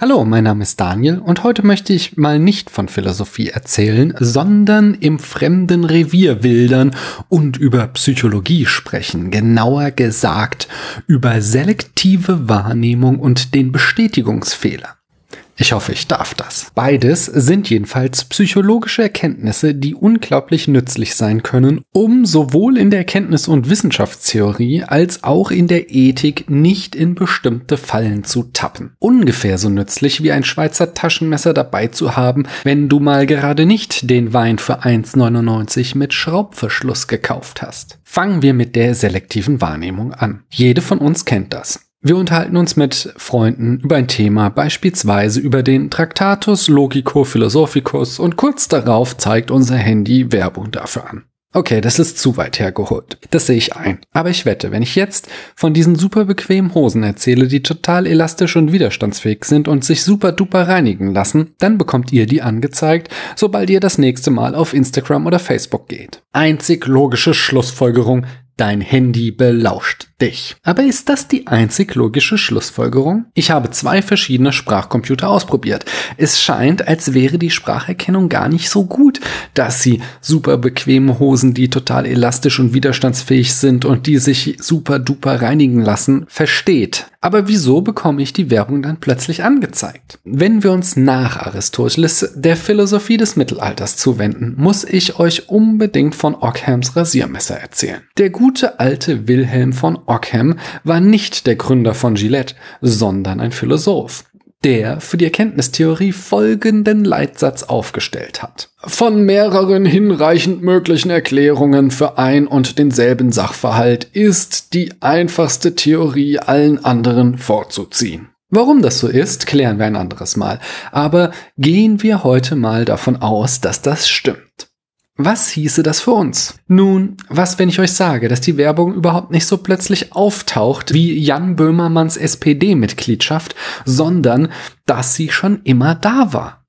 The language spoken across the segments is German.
Hallo, mein Name ist Daniel und heute möchte ich mal nicht von Philosophie erzählen, sondern im fremden Revier wildern und über Psychologie sprechen, genauer gesagt über selektive Wahrnehmung und den Bestätigungsfehler. Ich hoffe, ich darf das. Beides sind jedenfalls psychologische Erkenntnisse, die unglaublich nützlich sein können, um sowohl in der Erkenntnis- und Wissenschaftstheorie als auch in der Ethik nicht in bestimmte Fallen zu tappen. Ungefähr so nützlich wie ein Schweizer Taschenmesser dabei zu haben, wenn du mal gerade nicht den Wein für 1,99 mit Schraubverschluss gekauft hast. Fangen wir mit der selektiven Wahrnehmung an. Jede von uns kennt das. Wir unterhalten uns mit Freunden über ein Thema, beispielsweise über den Tractatus Logico Philosophicus und kurz darauf zeigt unser Handy Werbung dafür an. Okay, das ist zu weit hergeholt. Das sehe ich ein. Aber ich wette, wenn ich jetzt von diesen super bequemen Hosen erzähle, die total elastisch und widerstandsfähig sind und sich super duper reinigen lassen, dann bekommt ihr die angezeigt, sobald ihr das nächste Mal auf Instagram oder Facebook geht. Einzig logische Schlussfolgerung, Dein Handy belauscht dich. Aber ist das die einzig logische Schlussfolgerung? Ich habe zwei verschiedene Sprachcomputer ausprobiert. Es scheint, als wäre die Spracherkennung gar nicht so gut, dass sie super bequeme Hosen, die total elastisch und widerstandsfähig sind und die sich super duper reinigen lassen, versteht. Aber wieso bekomme ich die Werbung dann plötzlich angezeigt? Wenn wir uns nach Aristoteles der Philosophie des Mittelalters zuwenden, muss ich euch unbedingt von Ockhams Rasiermesser erzählen. Der gute alte Wilhelm von Ockham war nicht der Gründer von Gillette, sondern ein Philosoph der für die Erkenntnistheorie folgenden Leitsatz aufgestellt hat. Von mehreren hinreichend möglichen Erklärungen für ein und denselben Sachverhalt ist die einfachste Theorie allen anderen vorzuziehen. Warum das so ist, klären wir ein anderes Mal. Aber gehen wir heute mal davon aus, dass das stimmt. Was hieße das für uns? Nun, was, wenn ich euch sage, dass die Werbung überhaupt nicht so plötzlich auftaucht wie Jan Böhmermanns SPD-Mitgliedschaft, sondern dass sie schon immer da war?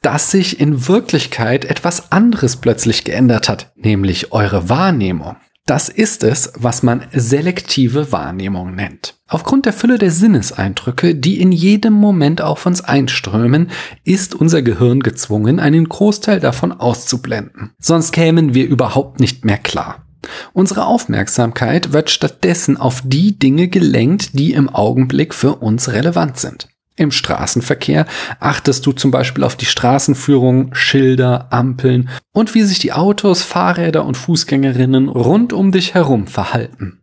Dass sich in Wirklichkeit etwas anderes plötzlich geändert hat, nämlich eure Wahrnehmung. Das ist es, was man selektive Wahrnehmung nennt. Aufgrund der Fülle der Sinneseindrücke, die in jedem Moment auf uns einströmen, ist unser Gehirn gezwungen, einen Großteil davon auszublenden. Sonst kämen wir überhaupt nicht mehr klar. Unsere Aufmerksamkeit wird stattdessen auf die Dinge gelenkt, die im Augenblick für uns relevant sind. Im Straßenverkehr? Achtest du zum Beispiel auf die Straßenführung, Schilder, Ampeln und wie sich die Autos, Fahrräder und Fußgängerinnen rund um dich herum verhalten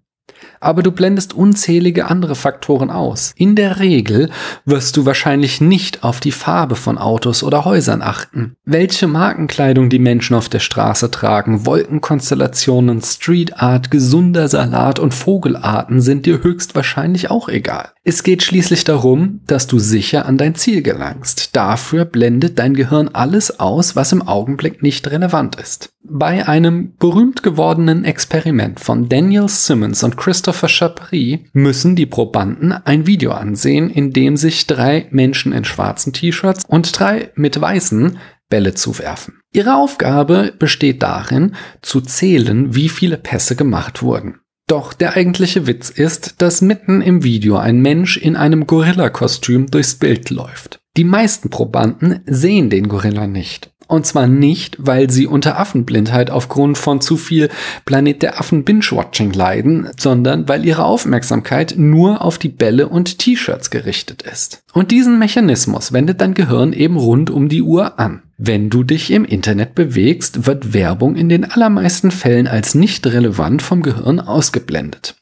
aber du blendest unzählige andere Faktoren aus. In der Regel wirst du wahrscheinlich nicht auf die Farbe von Autos oder Häusern achten. Welche Markenkleidung die Menschen auf der Straße tragen, Wolkenkonstellationen, Street Art, gesunder Salat und Vogelarten sind dir höchstwahrscheinlich auch egal. Es geht schließlich darum, dass du sicher an dein Ziel gelangst. Dafür blendet dein Gehirn alles aus, was im Augenblick nicht relevant ist. Bei einem berühmt gewordenen Experiment von Daniel Simmons und Christopher Chapri müssen die Probanden ein Video ansehen, in dem sich drei Menschen in schwarzen T-Shirts und drei mit weißen Bälle zuwerfen. Ihre Aufgabe besteht darin, zu zählen, wie viele Pässe gemacht wurden. Doch der eigentliche Witz ist, dass mitten im Video ein Mensch in einem Gorilla-Kostüm durchs Bild läuft. Die meisten Probanden sehen den Gorilla nicht. Und zwar nicht, weil sie unter Affenblindheit aufgrund von zu viel Planet der Affen Binge-Watching leiden, sondern weil ihre Aufmerksamkeit nur auf die Bälle und T-Shirts gerichtet ist. Und diesen Mechanismus wendet dein Gehirn eben rund um die Uhr an. Wenn du dich im Internet bewegst, wird Werbung in den allermeisten Fällen als nicht relevant vom Gehirn ausgeblendet.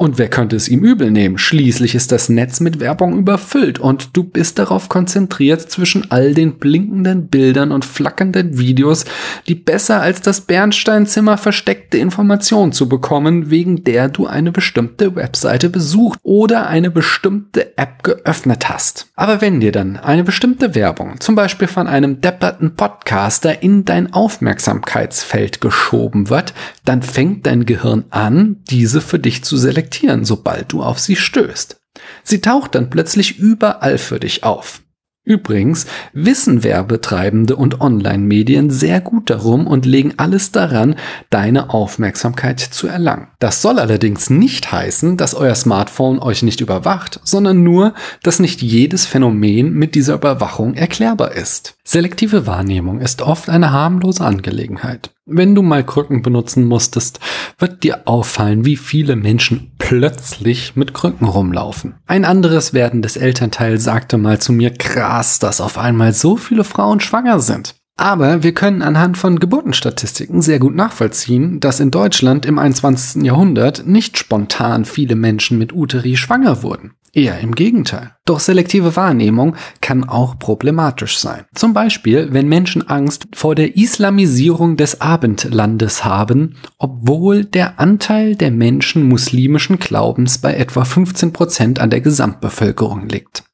Und wer könnte es ihm übel nehmen? Schließlich ist das Netz mit Werbung überfüllt und du bist darauf konzentriert, zwischen all den blinkenden Bildern und flackernden Videos die besser als das Bernsteinzimmer versteckte Information zu bekommen, wegen der du eine bestimmte Webseite besucht oder eine bestimmte App geöffnet hast. Aber wenn dir dann eine bestimmte Werbung, zum Beispiel von einem depperten Podcaster, in dein Aufmerksamkeitsfeld geschoben wird, dann fängt dein Gehirn an, diese für dich zu selektieren reflektieren, sobald du auf sie stößt. Sie taucht dann plötzlich überall für dich auf. Übrigens wissen Werbetreibende und Online-Medien sehr gut darum und legen alles daran, deine Aufmerksamkeit zu erlangen. Das soll allerdings nicht heißen, dass euer Smartphone euch nicht überwacht, sondern nur, dass nicht jedes Phänomen mit dieser Überwachung erklärbar ist. Selektive Wahrnehmung ist oft eine harmlose Angelegenheit. Wenn du mal Krücken benutzen musstest, wird dir auffallen, wie viele Menschen plötzlich mit Krücken rumlaufen. Ein anderes werdendes Elternteil sagte mal zu mir, krass, dass auf einmal so viele Frauen schwanger sind. Aber wir können anhand von Geburtenstatistiken sehr gut nachvollziehen, dass in Deutschland im 21. Jahrhundert nicht spontan viele Menschen mit Uteri schwanger wurden. Eher im Gegenteil. Doch selektive Wahrnehmung kann auch problematisch sein. Zum Beispiel, wenn Menschen Angst vor der Islamisierung des Abendlandes haben, obwohl der Anteil der Menschen muslimischen Glaubens bei etwa 15 Prozent an der Gesamtbevölkerung liegt.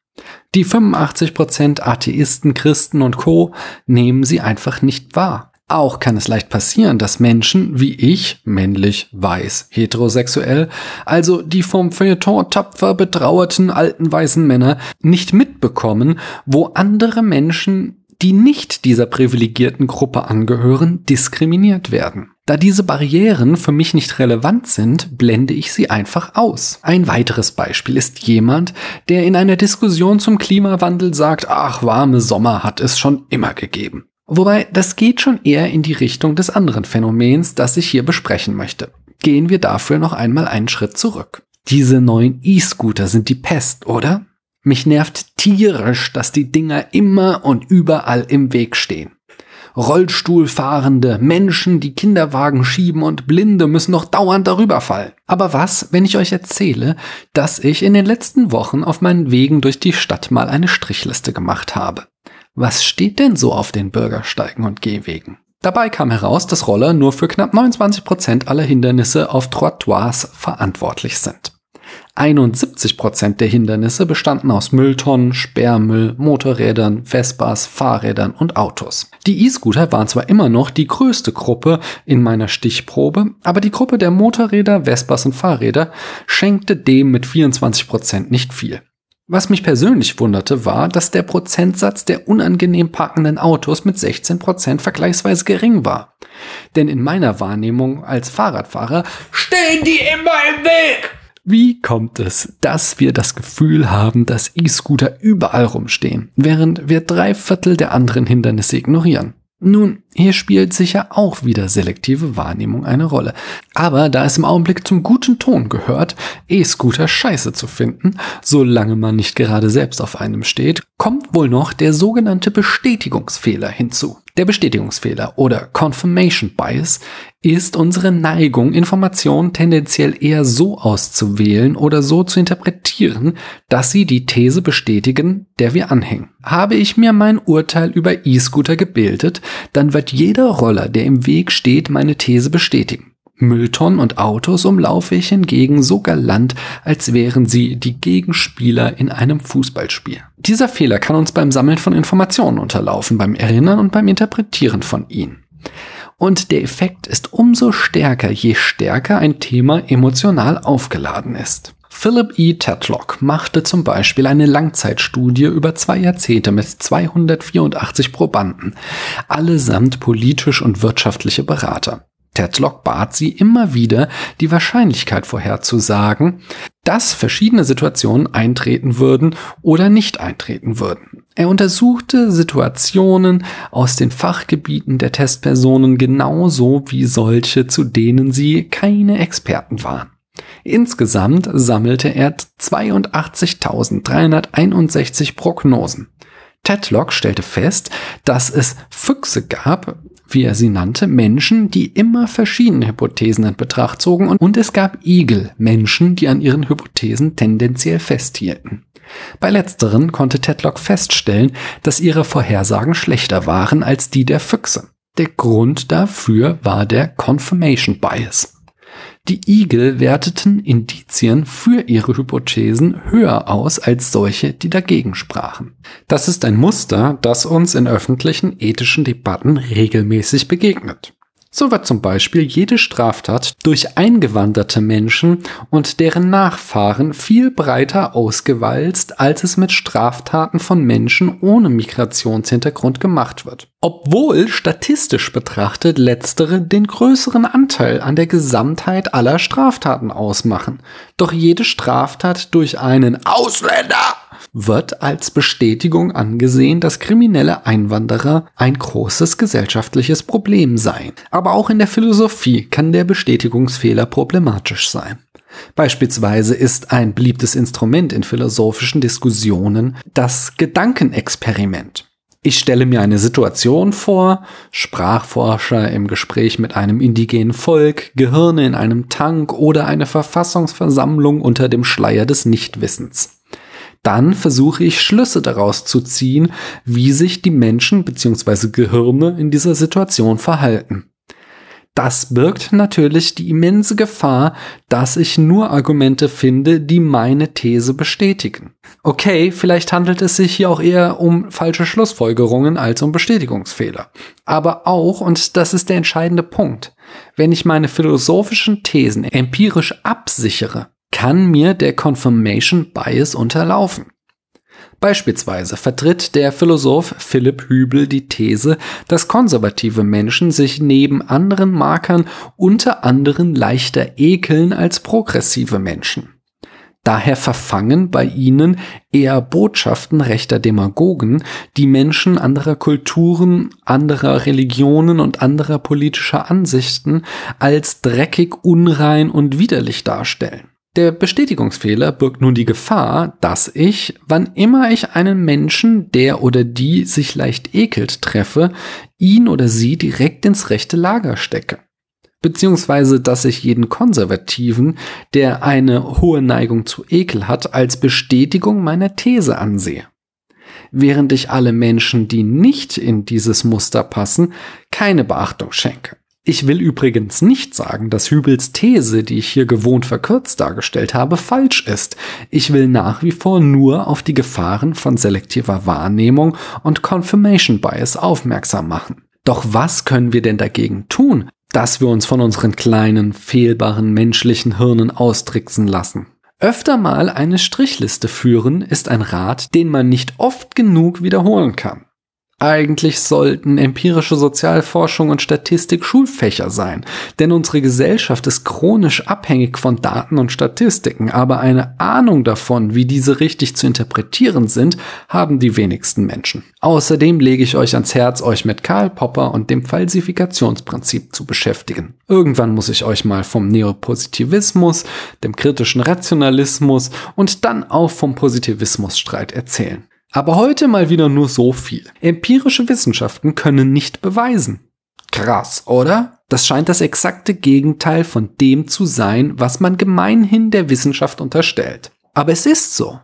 Die 85 Prozent Atheisten, Christen und Co. nehmen sie einfach nicht wahr. Auch kann es leicht passieren, dass Menschen wie ich, männlich, weiß, heterosexuell, also die vom Feuilleton tapfer betrauerten alten weißen Männer, nicht mitbekommen, wo andere Menschen, die nicht dieser privilegierten Gruppe angehören, diskriminiert werden. Da diese Barrieren für mich nicht relevant sind, blende ich sie einfach aus. Ein weiteres Beispiel ist jemand, der in einer Diskussion zum Klimawandel sagt, ach, warme Sommer hat es schon immer gegeben. Wobei, das geht schon eher in die Richtung des anderen Phänomens, das ich hier besprechen möchte. Gehen wir dafür noch einmal einen Schritt zurück. Diese neuen E-Scooter sind die Pest, oder? Mich nervt tierisch, dass die Dinger immer und überall im Weg stehen. Rollstuhlfahrende, Menschen, die Kinderwagen schieben und Blinde müssen noch dauernd darüber fallen. Aber was, wenn ich euch erzähle, dass ich in den letzten Wochen auf meinen Wegen durch die Stadt mal eine Strichliste gemacht habe? Was steht denn so auf den Bürgersteigen und Gehwegen? Dabei kam heraus, dass Roller nur für knapp 29 Prozent aller Hindernisse auf Trottoirs verantwortlich sind. 71 Prozent der Hindernisse bestanden aus Mülltonnen, Sperrmüll, Motorrädern, Vespas, Fahrrädern und Autos. Die E-Scooter waren zwar immer noch die größte Gruppe in meiner Stichprobe, aber die Gruppe der Motorräder, Vespas und Fahrräder schenkte dem mit 24 Prozent nicht viel. Was mich persönlich wunderte, war, dass der Prozentsatz der unangenehm parkenden Autos mit 16 Prozent vergleichsweise gering war. Denn in meiner Wahrnehmung als Fahrradfahrer stehen die immer im Weg. Wie kommt es, dass wir das Gefühl haben, dass E-Scooter überall rumstehen, während wir drei Viertel der anderen Hindernisse ignorieren? Nun, hier spielt sicher auch wieder selektive Wahrnehmung eine Rolle. Aber da es im Augenblick zum guten Ton gehört, E-Scooter scheiße zu finden, solange man nicht gerade selbst auf einem steht, kommt wohl noch der sogenannte Bestätigungsfehler hinzu. Der Bestätigungsfehler oder Confirmation Bias ist unsere Neigung, Informationen tendenziell eher so auszuwählen oder so zu interpretieren, dass sie die These bestätigen, der wir anhängen. Habe ich mir mein Urteil über E-Scooter gebildet, dann wird jeder Roller, der im Weg steht, meine These bestätigen. Mülltonnen und Autos umlaufe ich hingegen so galant, als wären sie die Gegenspieler in einem Fußballspiel. Dieser Fehler kann uns beim Sammeln von Informationen unterlaufen, beim Erinnern und beim Interpretieren von ihnen. Und der Effekt ist umso stärker, je stärker ein Thema emotional aufgeladen ist. Philip E. Tetlock machte zum Beispiel eine Langzeitstudie über zwei Jahrzehnte mit 284 Probanden, allesamt politisch und wirtschaftliche Berater. Tetlock bat sie immer wieder, die Wahrscheinlichkeit vorherzusagen, dass verschiedene Situationen eintreten würden oder nicht eintreten würden. Er untersuchte Situationen aus den Fachgebieten der Testpersonen genauso wie solche, zu denen sie keine Experten waren. Insgesamt sammelte er 82.361 Prognosen. Tetlock stellte fest, dass es Füchse gab, wie er sie nannte, Menschen, die immer verschiedene Hypothesen in Betracht zogen und es gab Igel, Menschen, die an ihren Hypothesen tendenziell festhielten. Bei letzteren konnte Tedlock feststellen, dass ihre Vorhersagen schlechter waren als die der Füchse. Der Grund dafür war der Confirmation Bias. Die Igel werteten Indizien für ihre Hypothesen höher aus als solche, die dagegen sprachen. Das ist ein Muster, das uns in öffentlichen ethischen Debatten regelmäßig begegnet. So wird zum Beispiel jede Straftat durch eingewanderte Menschen und deren Nachfahren viel breiter ausgewalzt, als es mit Straftaten von Menschen ohne Migrationshintergrund gemacht wird. Obwohl statistisch betrachtet letztere den größeren Anteil an der Gesamtheit aller Straftaten ausmachen. Doch jede Straftat durch einen Ausländer wird als Bestätigung angesehen, dass kriminelle Einwanderer ein großes gesellschaftliches Problem seien. Aber auch in der Philosophie kann der Bestätigungsfehler problematisch sein. Beispielsweise ist ein beliebtes Instrument in philosophischen Diskussionen das Gedankenexperiment. Ich stelle mir eine Situation vor, Sprachforscher im Gespräch mit einem indigenen Volk, Gehirne in einem Tank oder eine Verfassungsversammlung unter dem Schleier des Nichtwissens dann versuche ich Schlüsse daraus zu ziehen, wie sich die Menschen bzw. Gehirne in dieser Situation verhalten. Das birgt natürlich die immense Gefahr, dass ich nur Argumente finde, die meine These bestätigen. Okay, vielleicht handelt es sich hier auch eher um falsche Schlussfolgerungen als um Bestätigungsfehler. Aber auch, und das ist der entscheidende Punkt, wenn ich meine philosophischen Thesen empirisch absichere, kann mir der Confirmation Bias unterlaufen. Beispielsweise vertritt der Philosoph Philipp Hübel die These, dass konservative Menschen sich neben anderen Markern unter anderem leichter ekeln als progressive Menschen. Daher verfangen bei ihnen eher Botschaften rechter Demagogen, die Menschen anderer Kulturen, anderer Religionen und anderer politischer Ansichten als dreckig, unrein und widerlich darstellen. Der Bestätigungsfehler birgt nun die Gefahr, dass ich, wann immer ich einen Menschen, der oder die sich leicht ekelt, treffe, ihn oder sie direkt ins rechte Lager stecke. Beziehungsweise, dass ich jeden Konservativen, der eine hohe Neigung zu Ekel hat, als Bestätigung meiner These ansehe. Während ich alle Menschen, die nicht in dieses Muster passen, keine Beachtung schenke. Ich will übrigens nicht sagen, dass Hübels These, die ich hier gewohnt verkürzt dargestellt habe, falsch ist. Ich will nach wie vor nur auf die Gefahren von selektiver Wahrnehmung und Confirmation Bias aufmerksam machen. Doch was können wir denn dagegen tun, dass wir uns von unseren kleinen, fehlbaren menschlichen Hirnen austricksen lassen? Öfter mal eine Strichliste führen ist ein Rat, den man nicht oft genug wiederholen kann. Eigentlich sollten empirische Sozialforschung und Statistik Schulfächer sein, denn unsere Gesellschaft ist chronisch abhängig von Daten und Statistiken, aber eine Ahnung davon, wie diese richtig zu interpretieren sind, haben die wenigsten Menschen. Außerdem lege ich euch ans Herz, euch mit Karl Popper und dem Falsifikationsprinzip zu beschäftigen. Irgendwann muss ich euch mal vom Neopositivismus, dem kritischen Rationalismus und dann auch vom Positivismusstreit erzählen. Aber heute mal wieder nur so viel. Empirische Wissenschaften können nicht beweisen. Krass, oder? Das scheint das exakte Gegenteil von dem zu sein, was man gemeinhin der Wissenschaft unterstellt. Aber es ist so.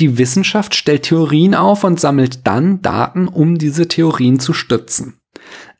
Die Wissenschaft stellt Theorien auf und sammelt dann Daten, um diese Theorien zu stützen.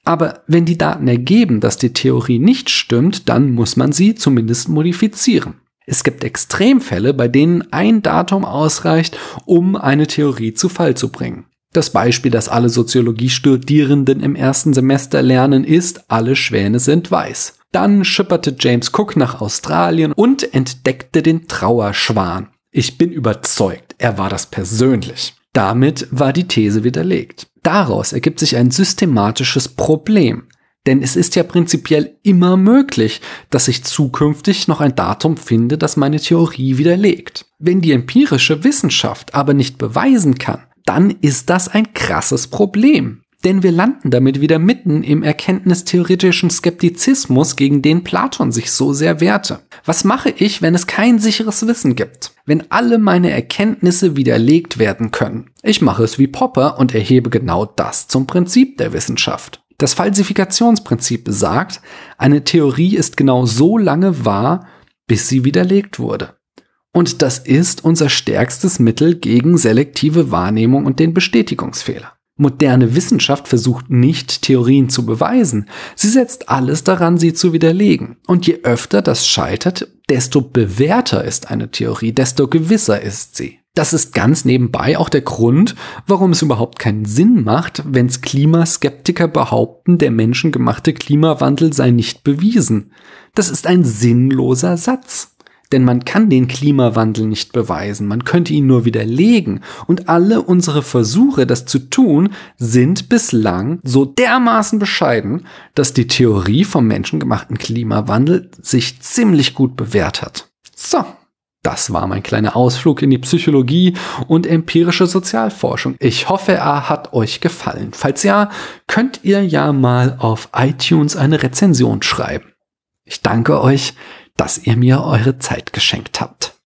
Aber wenn die Daten ergeben, dass die Theorie nicht stimmt, dann muss man sie zumindest modifizieren. Es gibt Extremfälle, bei denen ein Datum ausreicht, um eine Theorie zu Fall zu bringen. Das Beispiel, das alle Soziologiestudierenden im ersten Semester lernen, ist, alle Schwäne sind weiß. Dann schipperte James Cook nach Australien und entdeckte den Trauerschwan. Ich bin überzeugt, er war das persönlich. Damit war die These widerlegt. Daraus ergibt sich ein systematisches Problem. Denn es ist ja prinzipiell immer möglich, dass ich zukünftig noch ein Datum finde, das meine Theorie widerlegt. Wenn die empirische Wissenschaft aber nicht beweisen kann, dann ist das ein krasses Problem. Denn wir landen damit wieder mitten im erkenntnistheoretischen Skeptizismus, gegen den Platon sich so sehr wehrte. Was mache ich, wenn es kein sicheres Wissen gibt? Wenn alle meine Erkenntnisse widerlegt werden können? Ich mache es wie Popper und erhebe genau das zum Prinzip der Wissenschaft. Das Falsifikationsprinzip besagt, eine Theorie ist genau so lange wahr, bis sie widerlegt wurde. Und das ist unser stärkstes Mittel gegen selektive Wahrnehmung und den Bestätigungsfehler. Moderne Wissenschaft versucht nicht, Theorien zu beweisen, sie setzt alles daran, sie zu widerlegen. Und je öfter das scheitert, desto bewährter ist eine Theorie, desto gewisser ist sie. Das ist ganz nebenbei auch der Grund, warum es überhaupt keinen Sinn macht, wenns Klimaskeptiker behaupten, der menschengemachte Klimawandel sei nicht bewiesen. Das ist ein sinnloser Satz. Denn man kann den Klimawandel nicht beweisen, man könnte ihn nur widerlegen. Und alle unsere Versuche, das zu tun, sind bislang so dermaßen bescheiden, dass die Theorie vom menschengemachten Klimawandel sich ziemlich gut bewährt hat. So, das war mein kleiner Ausflug in die Psychologie und empirische Sozialforschung. Ich hoffe, er hat euch gefallen. Falls ja, könnt ihr ja mal auf iTunes eine Rezension schreiben. Ich danke euch, dass ihr mir eure Zeit geschenkt habt.